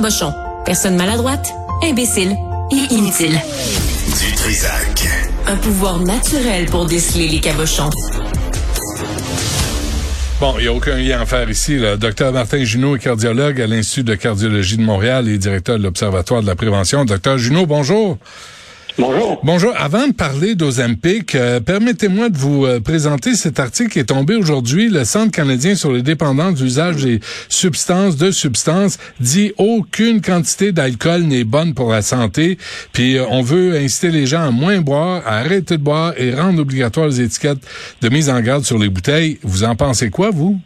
Cabochon. Personne maladroite, imbécile et inutile. Du Trisac. Un pouvoir naturel pour déceler les cabochons. Bon, il n'y a aucun lien à faire ici. Le docteur Martin Junot est cardiologue à l'Institut de cardiologie de Montréal et directeur de l'Observatoire de la prévention. Docteur Junot, bonjour. Bonjour. Bonjour. Avant de parler d'Ozempic, euh, permettez-moi de vous euh, présenter cet article qui est tombé aujourd'hui. Le Centre canadien sur les dépendances d'usage des substances, de substances, dit aucune quantité d'alcool n'est bonne pour la santé. Puis euh, on veut inciter les gens à moins boire, à arrêter de boire et rendre obligatoire les étiquettes de mise en garde sur les bouteilles. Vous en pensez quoi, vous?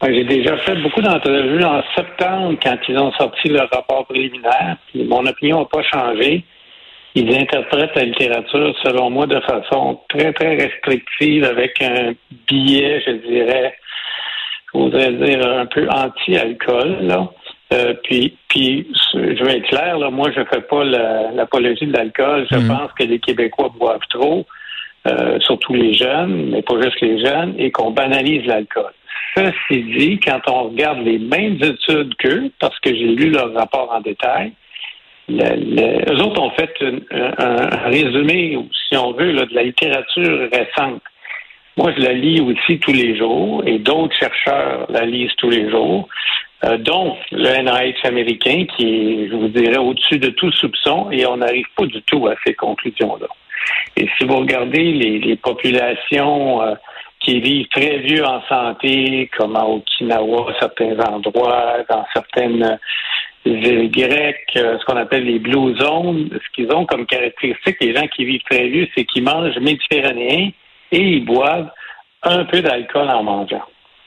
Ben, J'ai déjà fait beaucoup d'entrevues en septembre quand ils ont sorti leur rapport préliminaire. Puis mon opinion n'a pas changé. Ils interprètent la littérature, selon moi, de façon très, très restrictive, avec un billet, je dirais, je voudrais dire, un peu anti-alcool. Là. Euh, puis, puis, je vais être clair, là, moi, je fais pas la- l'apologie de l'alcool. Je Mhm. pense que les Québécois boivent trop, euh, surtout les jeunes, mais pas juste les jeunes, et qu'on banalise l'alcool. Ceci dit, quand on regarde les mêmes études qu'eux, parce que j'ai lu leur rapport en détail, le, autres ont fait un, résumé, si on veut, de la littérature récente. Moi, je la lis aussi tous les jours et d'autres chercheurs la lisent tous les jours, euh, dont le NIH américain qui est, je vous dirais, au-dessus de tout soupçon et on n'arrive pas du tout à ces conclusions-là. Et si vous regardez les, populations euh, qui vivent très vieux en santé, comme à Okinawa, certains endroits, dans certaines îles grecques, euh, ce qu'on appelle les blue zones, ce qu'ils ont comme caractéristique, les gens qui vivent très vieux, c'est qu'ils mangent méditerranéen et ils boivent un peu d'alcool en mangeant.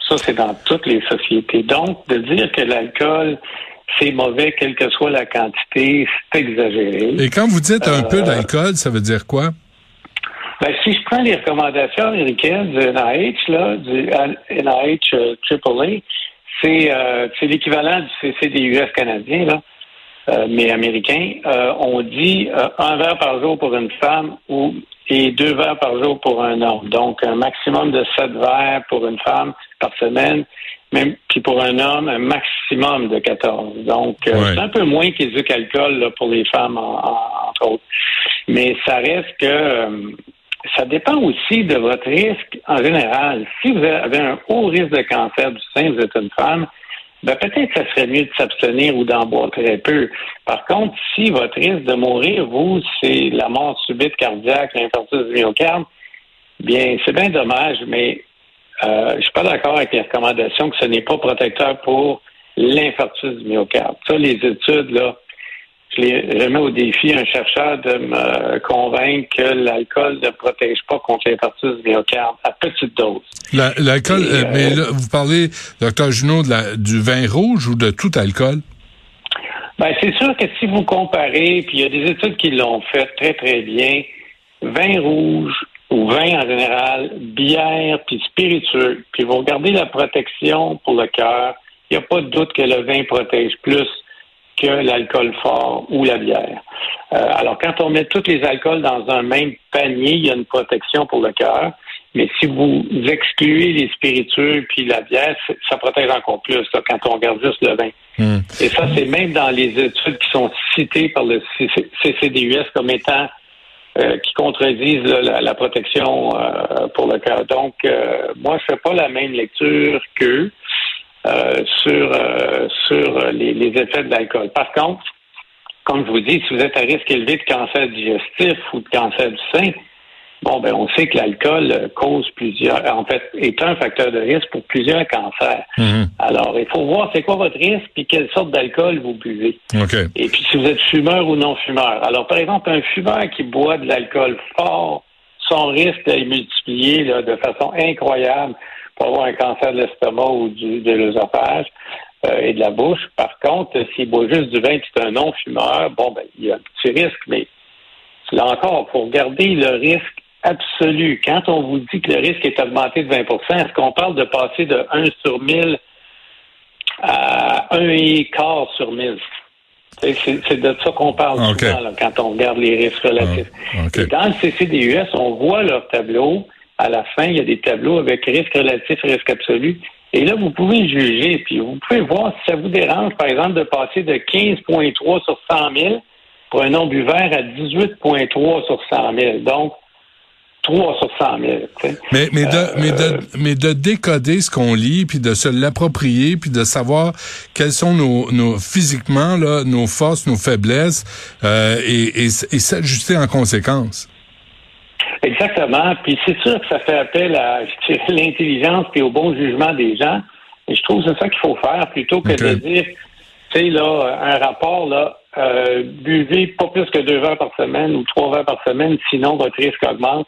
Ça, c'est dans toutes les sociétés. Donc, de dire que l'alcool, c'est mauvais, quelle que soit la quantité, c'est exagéré. Et quand vous dites un Euh, peu d'alcool, ça veut dire quoi? Ben, si je prends les recommandations américaines du NIH, là, du NIH euh, AAA, c'est euh, l'équivalent du CCDUS canadien, là, euh, mais américain. Euh, on dit euh, un verre par jour pour une femme ou et deux verres par jour pour un homme. Donc, un maximum de sept verres pour une femme par semaine, même puis pour un homme, un maximum de 14. Donc, euh, Ouais. c'est un peu moins qu'éduque alcool là, pour les femmes, en- en- entre autres. Mais ça reste que euh, ça dépend aussi de votre risque en général. Si vous avez un haut risque de cancer du sein, vous êtes une femme, ben peut-être que ça serait mieux de s'abstenir ou d'en boire très peu. Par contre, si votre risque de mourir, vous, c'est la mort subite cardiaque, l'infarctus du myocarde, bien, c'est bien dommage, mais euh, je suis pas d'accord avec les recommandations que ce n'est pas protecteur pour l'infarctus du myocarde. Ça, les études, là, je les remets au défi un chercheur de me convaincre que l'alcool ne protège pas contre l'infarctus du myocarde à petite dose. La- L'alcool, euh, euh, mais là, vous parlez, docteur Junot, de la- du vin rouge ou de tout alcool? Ben, c'est sûr que si vous comparez, puis il y a des études qui l'ont fait très, très bien, vin rouge ou vin en général, bière, puis spiritueux, puis vous regardez la protection pour le cœur, il n'y a pas de doute que le vin protège plus que l'alcool fort ou la bière. Euh, alors, quand on met tous les alcools dans un même panier, il y a une protection pour le cœur. Mais si vous excluez les spiritueux puis la bière, ça protège encore plus là, quand on regarde juste le vin. Hmm. Et ça, c'est même dans les études qui sont citées par le CC CCDUS comme étant euh, qui contredisent la, la, protection euh, pour le cœur. Donc, euh, moi, je fais pas la même lecture qu'eux sur sur les, les, effets de l'alcool. Par contre, comme je vous dis, si vous êtes à risque élevé de cancer digestif ou de cancer du sein, Bon, ben, on sait que l'alcool euh, cause plusieurs, en fait, est un facteur de risque pour plusieurs cancers. Mhm. Alors, il faut voir c'est quoi votre risque puis quelle sorte d'alcool vous buvez. Et puis, si vous êtes fumeur ou non fumeur. Alors, par exemple, un fumeur qui boit de l'alcool fort, son risque est multiplié de façon incroyable avoir un cancer de l'estomac ou du, de l'œsophage euh, et de la bouche. Par contre, s'il boit juste du vin et c'est un non-fumeur, bon, ben, il y a un petit risque, mais là encore, pour garder le risque absolu. Quand on vous dit que le risque est augmenté de 20 est-ce qu'on parle de passer de 1 sur 1000 à 1 quart sur 1000? C'est de ça qu'on parle souvent quand on regarde les risques relatifs. Ah, dans le CCDUS, on voit leur tableau. À la fin, il y a des tableaux avec risque relatif, risque absolu. Et là, vous pouvez juger, puis vous pouvez voir si ça vous dérange, par exemple, de passer de 15,3 sur 100 000 pour un non-buveur à 18,3 sur 100 000. Donc, 3 sur 100 000. Mais, mais, de, mais, de, euh, mais de décoder ce qu'on lit, puis de se l'approprier, puis de savoir quelles sont nos, nos physiquement là, nos forces, nos faiblesses, euh, et, et, et s'ajuster en conséquence. Exactement. Puis c'est sûr que ça fait appel à l'intelligence et au bon jugement des gens. Et je trouve que c'est ça qu'il faut faire plutôt que de dire, tu sais, là, un rapport, là, euh, buvez pas plus que deux heures par semaine ou trois heures par semaine, sinon votre risque augmente.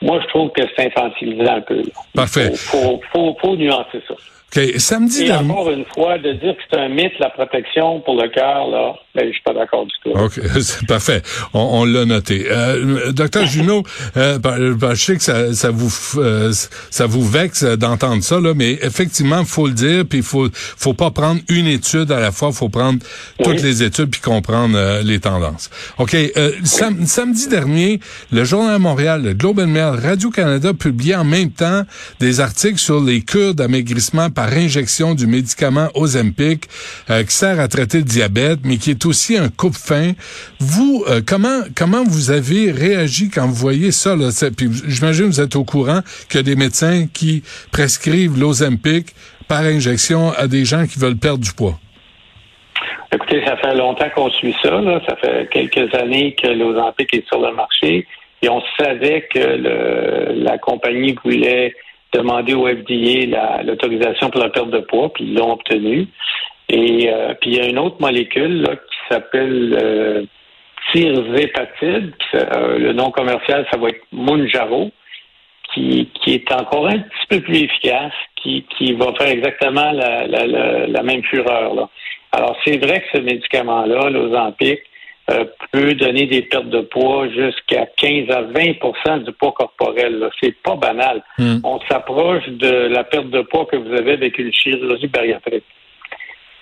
Moi, je trouve que c'est infantilisant un peu. Parfait. Il faut, faut, faut, nuancer ça. OK. Samedi Et encore une fois, de dire que c'est un mythe, la protection pour le cœur, là, ben, je suis pas d'accord du tout. OK, c'est parfait. On, on l'a noté. Euh, docteur Junot, euh, ben, je sais que ça, ça vous euh, ça vous vexe d'entendre ça, là, mais effectivement, faut le dire, puis il faut faut pas prendre une étude à la fois, faut prendre toutes les études puis comprendre euh, les tendances. OK. Euh, samedi dernier, le Journal de Montréal, le Globe and Mail, Radio-Canada publiaient en même temps des articles sur les cures d'amaigrissement par injection du médicament Ozempic qui sert à traiter le diabète, mais qui est aussi un coupe-fin. Vous, euh, comment comment vous avez réagi quand vous voyez ça? Là? Puis j'imagine vous êtes au courant qu'il y a des médecins qui prescrivent l'Ozempic par injection à des gens qui veulent perdre du poids. Écoutez, ça fait longtemps qu'on suit ça. Ça fait quelques années que l'Ozempic est sur le marché et on savait que la compagnie voulait demander au FDA l'autorisation pour la perte de poids, puis ils l'ont obtenu. Et euh, puis il y a une autre molécule qui s'appelle euh, tirzépatide. Euh, le nom commercial, ça va être Munjaro, qui, qui est encore un petit peu plus efficace, qui, qui va faire exactement la, la, la, même fureur. Là. Alors c'est vrai que ce médicament-là, l'Ozempic, euh, peut donner des pertes de poids jusqu'à 15 à 20% du poids corporel. C'est pas banal. Hmm. On s'approche de la perte de poids que vous avez avec une chirurgie bariatrique.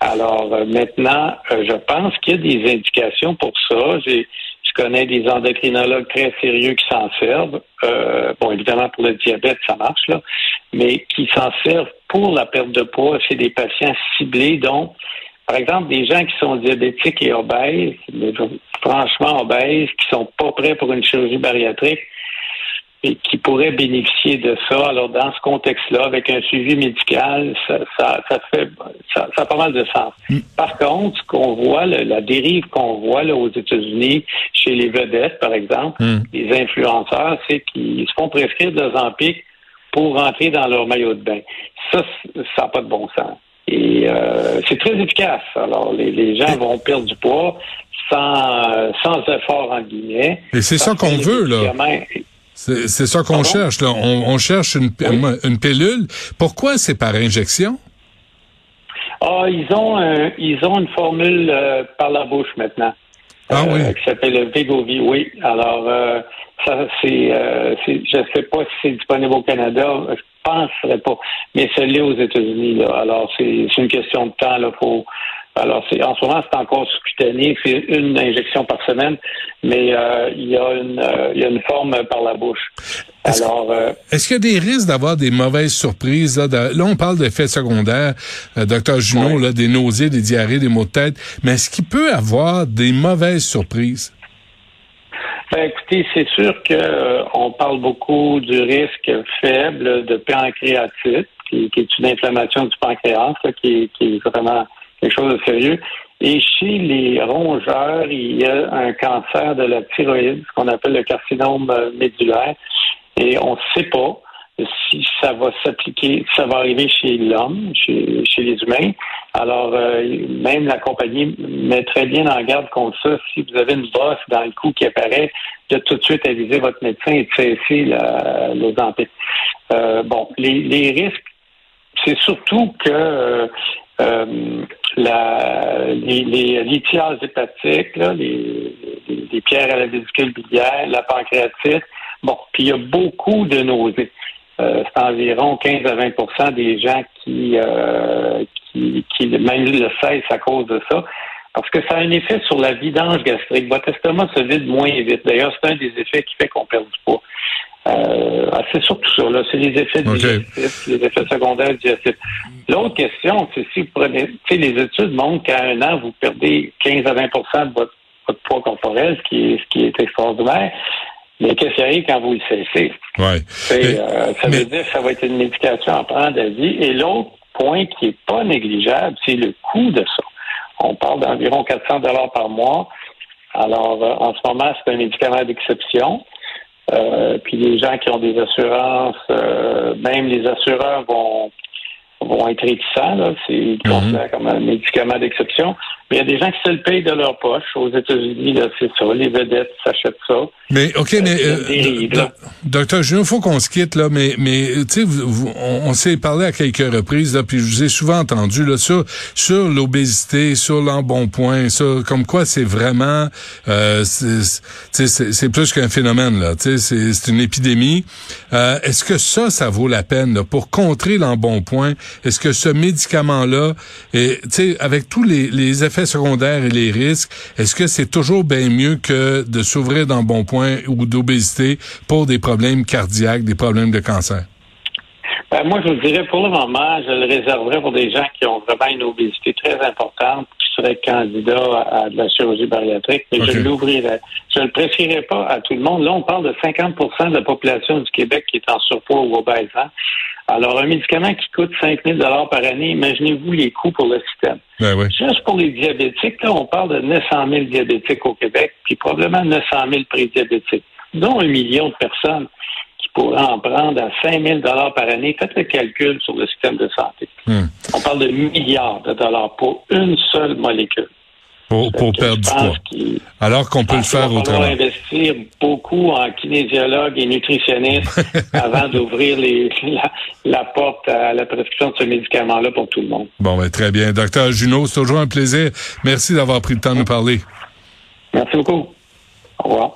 Alors euh, maintenant, euh, je pense qu'il y a des indications pour ça. J'ai, je connais des endocrinologues très sérieux qui s'en servent. Bon, évidemment, pour le diabète, ça marche, là, mais qui s'en servent pour la perte de poids chez des patients ciblés. Donc, par exemple, des gens qui sont diabétiques et obèses, franchement obèses, qui sont pas prêts pour une chirurgie bariatrique, et qui pourraient bénéficier de ça. Alors, dans ce contexte-là, avec un suivi médical, ça, ça, ça fait ça, ça, a pas mal de sens. Mm. Par contre, ce qu'on voit, la dérive qu'on voit là, aux États-Unis, chez les vedettes, par exemple, mm. les influenceurs, c'est qu'ils se font prescrire de Zampic pour rentrer dans leur maillot de bain. Ça, ça n'a pas de bon sens. Et euh, c'est très efficace. Alors, les, les gens vont perdre du poids sans, sans effort, en guillemets. Et c'est ça qu'on veut, là. C'est ça qu'on cherche. Là. On, cherche une, une, pilule. Pourquoi c'est par injection? Ah, ils ont ils ont une formule euh, par la bouche maintenant. Ah oui. Euh, qui s'appelle Vegovi, oui. Alors euh, ça c'est je ne sais pas si c'est disponible au Canada, je penserais pas, mais c'est l'est aux États-Unis Alors c'est une question de temps là. Faut alors, c'est, en ce moment, c'est encore sous-cutané, c'est une injection par semaine, mais euh, il, y a une, euh, il y a une forme par la bouche. Est-ce, Alors, euh, est-ce qu'il y a des risques d'avoir des mauvaises surprises? Là, là on parle d'effets secondaires, docteur Junot, là, des nausées, des diarrhées, des maux de tête, mais est-ce qu'il peut avoir des mauvaises surprises? Ben, écoutez, c'est sûr que euh, on parle beaucoup du risque faible de pancréatite, qui, est une inflammation du pancréas, qui, qui, est vraiment quelque chose de sérieux. Et chez les rongeurs, il y a un cancer de la thyroïde, ce qu'on appelle le carcinome euh, médulaire, et on ne sait pas si ça va s'appliquer, ça va arriver chez l'homme, chez, les humains. Alors, euh, même la compagnie met très bien en garde contre ça. Si vous avez une bosse dans le cou qui apparaît, de tout de suite aviser votre médecin et de cesser la, les euh, bon, les, risques, c'est surtout que la, les, les hépatiques, là, les, les, pierres à la vésicule biliaire, la pancréatite, bon, puis il y a beaucoup de nausées. Euh, c'est environ 15 à 20% des gens qui, euh, qui, qui le cessent à cause de ça. Parce que ça a un effet sur la vidange gastrique. Votre estomac se vide moins vite. D'ailleurs, c'est un des effets qui fait qu'on perd du poids. Euh, c'est surtout ça. Là. C'est les effets digestifs, les effets secondaires digestifs. L'autre question, c'est si vous prenez, tu sais, les études montrent qu'à un an, vous perdez 15 à 20% de votre, votre poids corporel, ce qui est, ce qui est extraordinaire. Mais qu'est-ce qui arrive quand vous le cessez? Ouais. Euh, ça veut dire que ça va être une médication à prendre à vie. Et l'autre point qui est pas négligeable, c'est le coût de ça. On parle d'environ 400 dollars par mois. Alors, euh, en ce moment, c'est un médicament d'exception. Euh, puis les gens qui ont des assurances, même les assureurs vont vont être réticents. Là. C'est considéré mhm. comme un médicament d'exception. Mais il y a des gens qui se le payent de leur poche. Aux États-Unis, là, c'est ça. Les vedettes s'achètent ça. Mais OK, mais euh, docteur il faut qu'on se quitte là, mais mais tu sais, on, s'est parlé à quelques reprises là, puis je vous ai souvent entendu là sur sur l'obésité, sur l'embonpoint, ça, comme quoi c'est vraiment, euh, c'est plus qu'un phénomène là, tu sais, c'est une épidémie. Euh, Est-ce que ça, ça vaut la peine là, pour contrer l'embonpoint? Est-ce que ce médicament là, tu sais, avec tous les, les effets secondaires et les risques, est-ce que c'est toujours bien mieux que de s'ouvrir d'embonpoint ou d'obésité pour des problèmes cardiaques, des problèmes de cancer? Ben, moi, je vous dirais, pour le moment, je le réserverais pour des gens qui ont vraiment une obésité très importante, qui seraient candidats à, de la chirurgie bariatrique, mais je l'ouvrirais. Je ne le prescrirais pas à tout le monde. Là, on parle de 50% de la population du Québec qui est en surpoids ou obèse. Hein. Alors, un médicament qui coûte 5 000 par année, imaginez-vous les coûts pour le système. Ben Juste pour les diabétiques, là, on parle de 900 000 diabétiques au Québec, puis probablement 900 000 prédiabétiques, dont un million de personnes pourraient en prendre à 5 000 par année. Faites le calcul sur le système de santé. Hmm. On parle de milliards de dollars pour une seule molécule. Pour, perdre du poids. Alors qu'on peut le faire autrement. On va investir beaucoup en kinésiologue et nutritionniste avant d'ouvrir la, la, porte à la prescription de ce médicament-là pour tout le monde. Bon, ben, très bien. Docteur Junot, c'est toujours un plaisir. Merci d'avoir pris le temps de nous parler. Merci beaucoup. Au revoir.